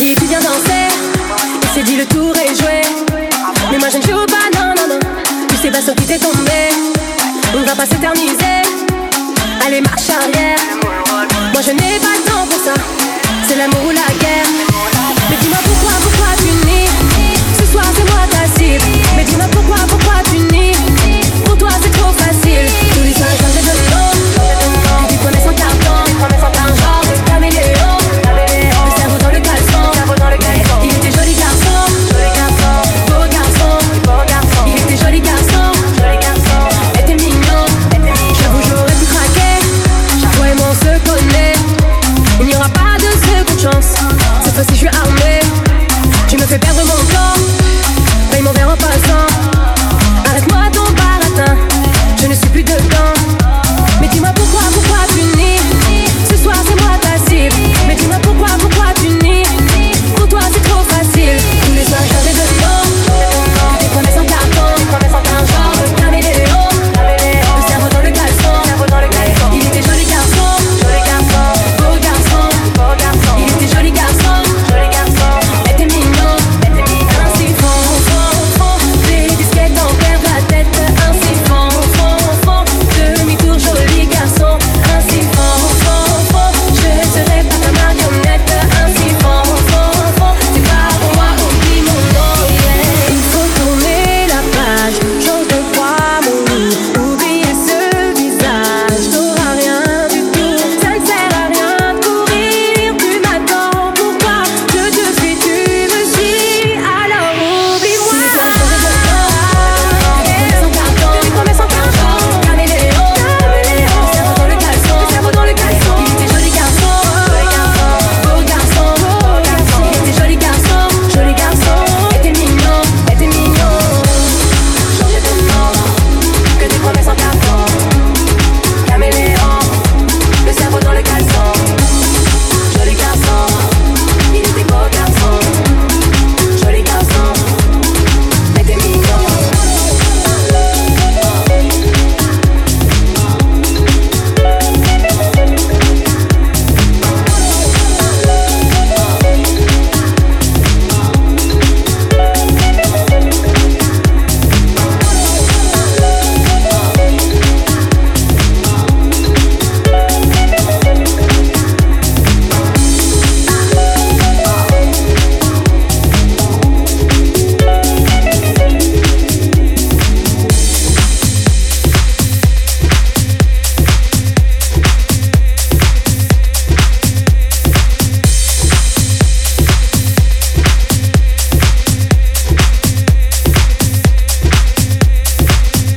dit tu viens danser. Il s'est dit le tour est joué. Mais moi je ne joue pas, non, non, non. Tu sais pas ce qui t'es tombé. On va pas s'éterniser. Allez, marche arrière. Moi je n'ai pas le temps pour ça. C'est l'amour ou la guerre. Mais dis-moi pourquoi,